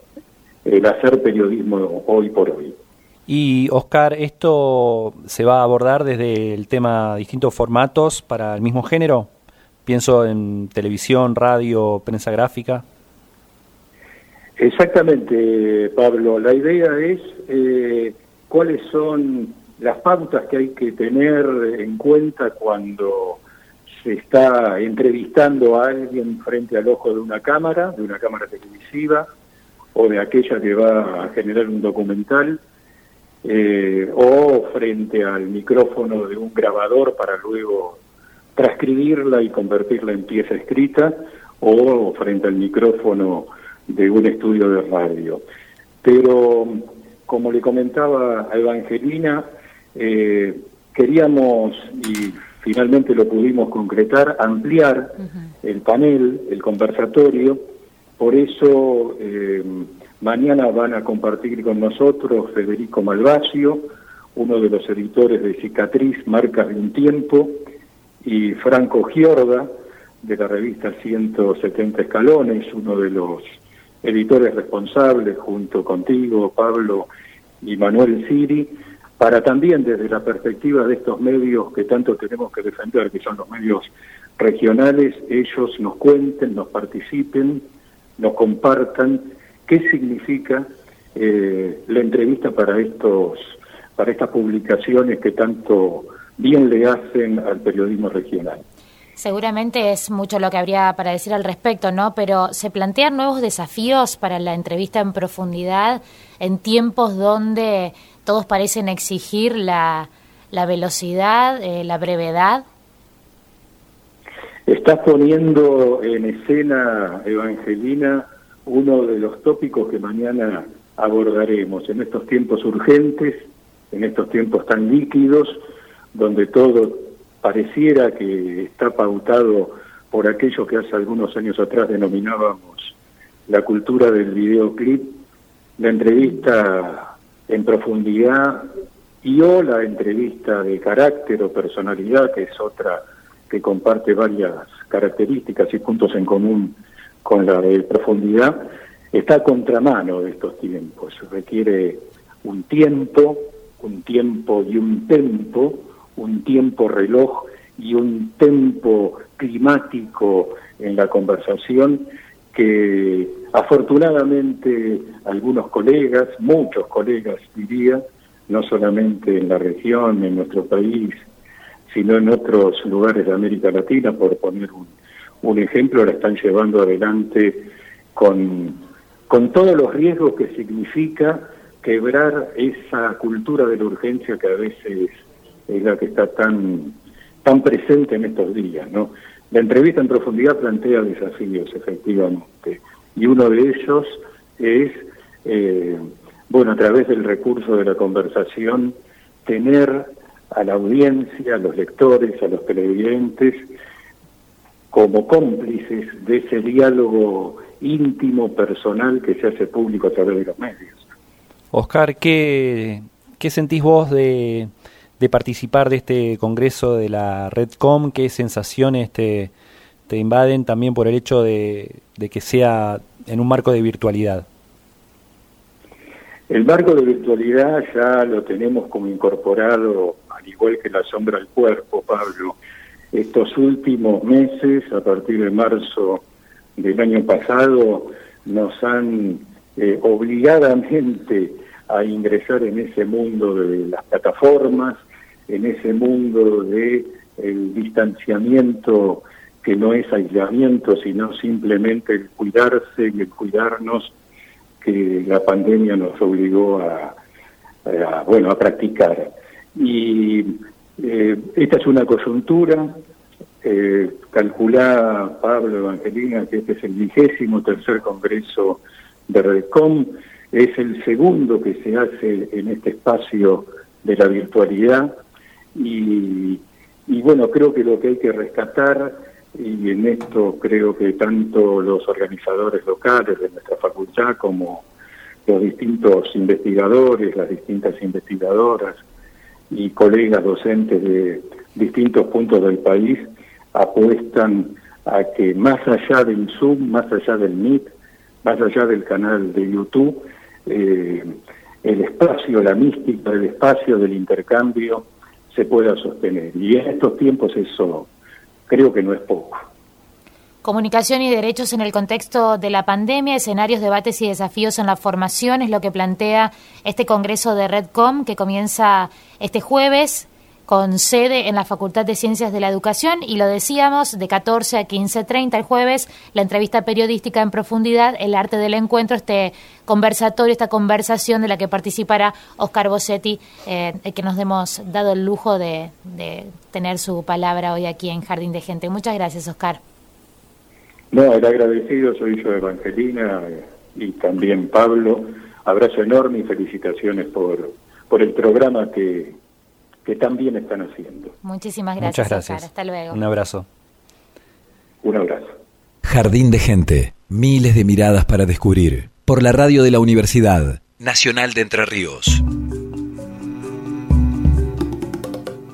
S12: el hacer periodismo hoy por hoy.
S2: Y Oscar, ¿esto se va a abordar desde el tema distintos formatos para el mismo género? Pienso en televisión, radio, prensa gráfica.
S12: Exactamente, Pablo. La idea es eh, cuáles son las pautas que hay que tener en cuenta cuando se está entrevistando a alguien frente al ojo de una cámara, de una cámara televisiva o de aquella que va a generar un documental, eh, o frente al micrófono de un grabador para luego transcribirla y convertirla en pieza escrita, o frente al micrófono de un estudio de radio. Pero, como le comentaba a Evangelina, eh, queríamos, y finalmente lo pudimos concretar, ampliar el panel, el conversatorio, por eso eh, mañana van a compartir con nosotros Federico Malvasio, uno de los editores de Cicatriz, Marcas de un Tiempo, y Franco Giorda, de la revista 170 Escalones, uno de los editores responsables, junto contigo, Pablo y Manuel Siri, para también desde la perspectiva de estos medios que tanto tenemos que defender, que son los medios regionales, ellos nos cuenten, nos participen, nos compartan qué significa eh, la entrevista para estos para estas publicaciones que tanto bien le hacen al periodismo regional.
S1: Seguramente es mucho lo que habría para decir al respecto, ¿no? Pero se plantean nuevos desafíos para la entrevista en profundidad en tiempos donde todos parecen exigir la, la velocidad, eh, la brevedad.
S12: Estás poniendo en escena, Evangelina, uno de los tópicos que mañana abordaremos en estos tiempos urgentes, en estos tiempos tan líquidos, donde todo pareciera que está pautado por aquello que hace algunos años atrás denominábamos la cultura del videoclip, la entrevista en profundidad y o la entrevista de carácter o personalidad, que es otra que comparte varias características y puntos en común con la de profundidad, está a contramano de estos tiempos. Requiere un tiempo, un tiempo y un tempo, un tiempo reloj y un tempo climático en la conversación que afortunadamente algunos colegas, muchos colegas diría, no solamente en la región, en nuestro país, sino en otros lugares de América Latina, por poner un, ejemplo, la están llevando adelante con, con todos los riesgos que significa quebrar esa cultura de la urgencia que a veces es la que está tan, tan presente en estos días, ¿no? La entrevista en profundidad plantea desafíos, efectivamente, y uno de ellos es, eh, bueno, a través del recurso de la conversación, tener a la audiencia, a los lectores, a los televidentes, como cómplices de ese diálogo íntimo, personal que se hace público a través de los medios.
S2: Oscar, ¿qué, qué sentís vos de, de participar de este congreso de la Redcom? ¿Qué sensaciones te, te invaden también por el hecho de, que sea en un marco de virtualidad?
S12: El marco de virtualidad ya lo tenemos como incorporado, al igual que la sombra al cuerpo, Pablo. Estos últimos meses, a partir de marzo del año pasado, nos han eh, obligadamente a ingresar en ese mundo de las plataformas, en ese mundo de distanciamiento que no es aislamiento, sino simplemente el cuidarse el cuidarnos que la pandemia nos obligó a, bueno a practicar. Y eh, esta es una coyuntura, eh, Pablo Evangelina que este es el vigésimo tercer congreso de Redcom, es el segundo que se hace en este espacio de la virtualidad y bueno, creo que lo que hay que rescatar, y en esto creo que tanto los organizadores locales de nuestra facultad como los distintos investigadores, las distintas investigadoras y colegas docentes de distintos puntos del país apuestan a que más allá del Zoom, más allá del Meet, más allá del canal de YouTube, eh, el espacio, la mística, el espacio del intercambio se pueda sostener. Y en estos tiempos eso creo que no es poco.
S1: Comunicación y derechos en el contexto de la pandemia, escenarios, debates y desafíos en la formación es lo que plantea este Congreso de Redcom que comienza este jueves con sede en la Facultad de Ciencias de la Educación y lo decíamos de 14 a 15.30 el jueves, la entrevista periodística en profundidad, el arte del encuentro, este conversatorio, esta conversación de la que participará Oscar Bossetti, eh, que nos hemos dado el lujo de, de tener su palabra hoy aquí en Jardín de Gente. Muchas gracias, Oscar.
S12: No, el agradecido soy yo, Evangelina, y también Pablo. Abrazo enorme y felicitaciones por, por el programa que, que también están haciendo.
S1: Muchísimas gracias.
S2: Muchas gracias.
S1: Oscar. Hasta luego.
S2: Un abrazo.
S12: Un abrazo.
S6: Jardín de Gente. Miles de miradas para descubrir. Por la radio de la Universidad Nacional de Entre Ríos.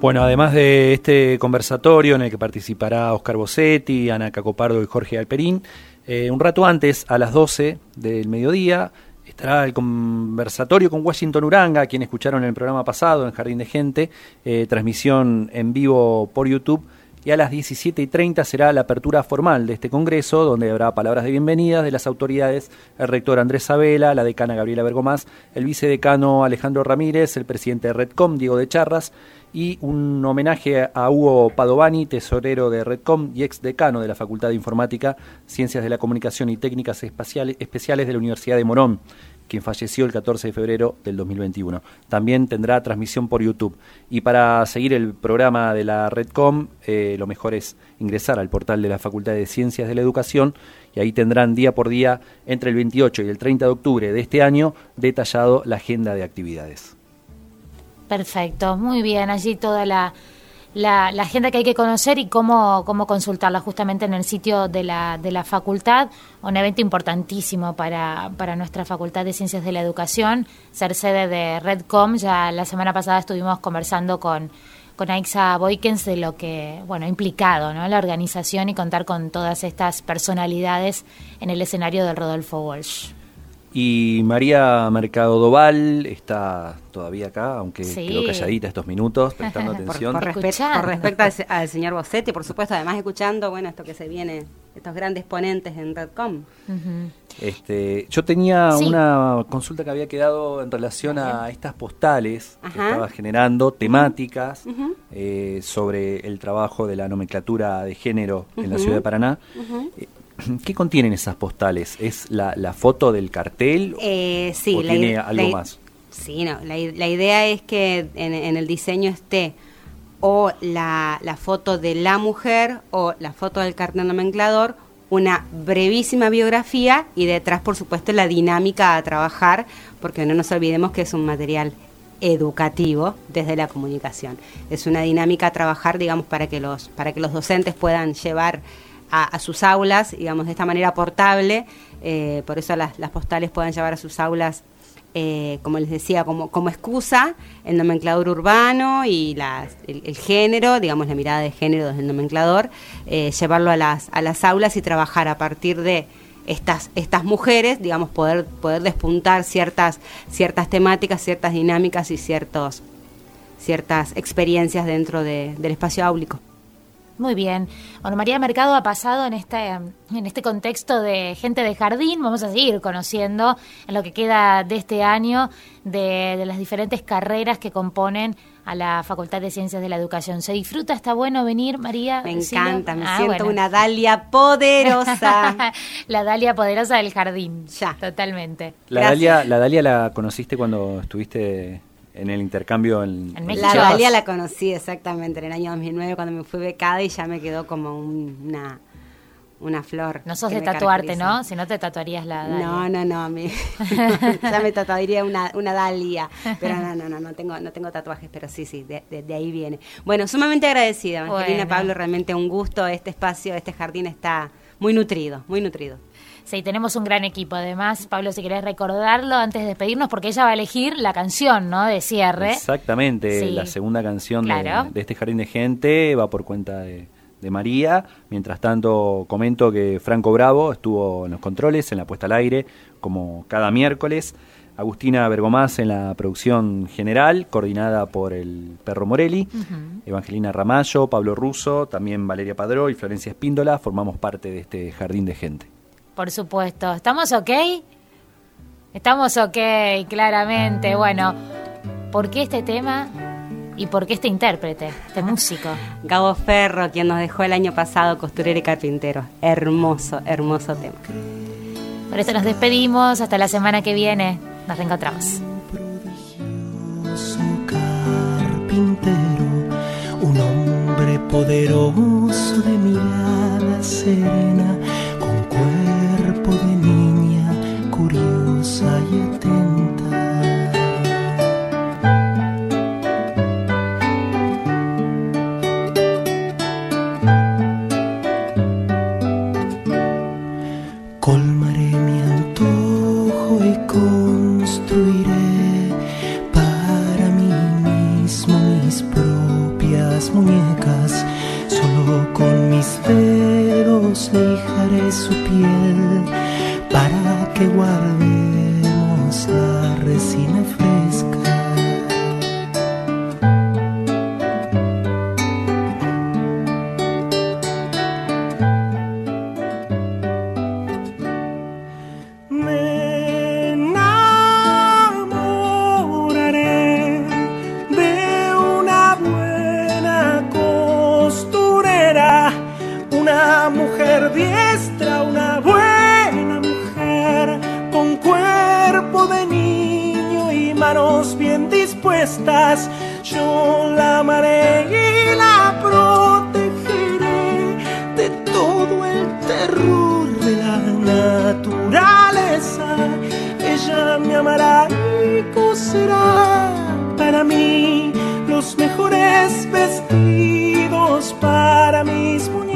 S2: Bueno, además de este conversatorio en el que participará Oscar Bossetti, Ana Cacopardo y Jorge Alperín, eh, un rato antes, a las 12 del mediodía, estará el conversatorio con Washington Uranga, quien escucharon en el programa pasado en Jardín de Gente, eh, transmisión en vivo por YouTube. Y a las 17 y 30 será la apertura formal de este congreso, donde habrá palabras de bienvenida de las autoridades, el rector Andrés Sabela, la decana Gabriela Bergomás, el vicedecano Alejandro Ramírez, el presidente de Redcom, Diego de Charras, y un homenaje a Hugo Padovani, tesorero de Redcom y ex decano de la Facultad de Informática, Ciencias de la Comunicación y Técnicas Espaciales, Especiales de la Universidad de Morón, quien falleció el 14 de febrero del 2021. También tendrá transmisión por YouTube. Y para seguir el programa de la Redcom, eh, lo mejor es ingresar al portal de la Facultad de Ciencias de la Educación y ahí tendrán día por día, entre el 28 y el 30 de octubre de este año, detallado la agenda de actividades.
S1: Perfecto, muy bien. Allí toda la, la, la, agenda que hay que conocer y cómo, cómo consultarla justamente en el sitio de la, de la facultad. Un evento importantísimo para, para nuestra Facultad de Ciencias de la Educación, ser sede de Redcom. Ya la semana pasada estuvimos conversando con, con Aixa Boykens de lo que, bueno, implicado ¿no? la organización y contar con todas estas personalidades en el escenario del Rodolfo Walsh.
S2: Y María Mercado Doval está todavía acá, aunque
S1: Sí.
S2: quedó calladita estos minutos, prestando
S3: Por,
S2: atención.
S3: por respecto, por respecto al, al señor Bossetti, por supuesto, además escuchando, bueno, esto que se viene, estos grandes ponentes en Redcom.
S2: Este, yo tenía
S3: Sí.
S2: una consulta que había quedado en relación a estas postales que estaba generando, temáticas eh, sobre el trabajo de la nomenclatura de género en la ciudad de Paraná. ¿Qué contienen esas postales? ¿Es la, la foto del cartel
S3: Eh, sí,
S2: o
S3: la
S2: tiene algo
S3: la
S2: más?
S3: Sí, no, la, idea es que en, en el diseño esté o la, la foto de la mujer o la foto del cartel nomenclador, una brevísima biografía y detrás, por supuesto, la dinámica a trabajar, porque no nos olvidemos que es un material educativo desde la comunicación. Es una dinámica a trabajar, digamos, para que los, para que los docentes puedan llevar a, a sus aulas, digamos, de esta manera portable, eh, por eso las, las postales puedan llevar a sus aulas eh, como les decía, como, como excusa el nomenclador urbano y el, género, digamos la mirada de género desde el nomenclador, eh, llevarlo a las, a las aulas y trabajar a partir de estas, estas mujeres, digamos, poder, poder despuntar ciertas, ciertas temáticas, ciertas dinámicas y ciertos, ciertas experiencias dentro de- del espacio áulico.
S1: Muy bien. Bueno, María Mercado ha pasado en este, en este contexto de gente de jardín. Vamos a seguir conociendo en lo que queda de este año de, de las diferentes carreras que componen a la Facultad de Ciencias de la Educación. ¿Se disfruta? ¿Está bueno venir, María?
S3: Me encanta, me
S1: Ah,
S3: siento
S1: bueno.
S3: una Dalia poderosa.
S1: la Dalia poderosa del jardín. Ya. Totalmente.
S2: La Dalia, la Dalia la conociste cuando estuviste en el intercambio en, en
S3: La
S2: Chiapas?
S3: Dalia la conocí exactamente en el año 2009 cuando me fui becada y ya me quedó como un- una, una flor.
S1: No sos de tatuarte,
S3: caracteriza.
S1: ¿no? Si no te tatuarías la Dalia.
S3: No, no, no, mi- ya me tatuaría una, una Dalia, pero no, no, no, no tengo, no tengo tatuajes, pero sí, sí, de, de- de ahí viene. Bueno, sumamente agradecida, Angelina
S1: Bueno.
S3: Pablo, realmente un gusto, este espacio, este jardín está muy nutrido, muy nutrido.
S1: Sí, tenemos un gran equipo. Además, Pablo, si querés recordarlo antes de despedirnos, porque ella va a elegir la canción, ¿no? De cierre.
S2: Exactamente,
S1: Sí.
S2: la segunda canción de-
S1: Claro.
S2: de, este jardín de gente va por cuenta de, de María. Mientras tanto, comento que Franco Bravo estuvo en los controles, en la puesta al aire, como cada miércoles. Agustina Bergomás en la producción general, coordinada por el Perro Morelli, Evangelina Ramallo, Pablo Russo, también Valeria Padró y Florencia Espíndola, formamos parte de este jardín de gente.
S1: Por supuesto. ¿Estamos ok? Estamos ok, claramente. Bueno, ¿por qué este tema y por qué este intérprete, este músico?
S3: Gabo Ferro, quien nos dejó el año pasado costurero y carpintero. Hermoso, hermoso tema.
S1: Por eso nos despedimos. Hasta la semana que viene. Nos reencontramos.
S9: carpintero, un hombre poderoso de mirada serena, Yo la amaré y la protegeré de todo el terror de la naturaleza. Ella me amará y coserá para mí los mejores vestidos para mis muñecas.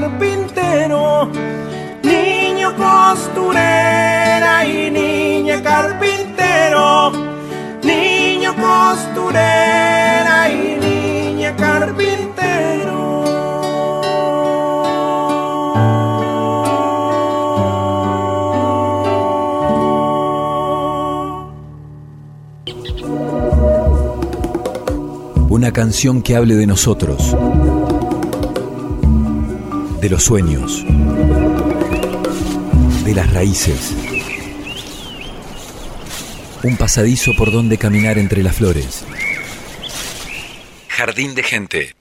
S9: Carpintero. Niño costurera y niña carpintero. Niño costurera y niña carpintero.
S6: Una canción que hable de nosotros, de los sueños, de las raíces. Un pasadizo por donde caminar entre las flores. Jardín de gente.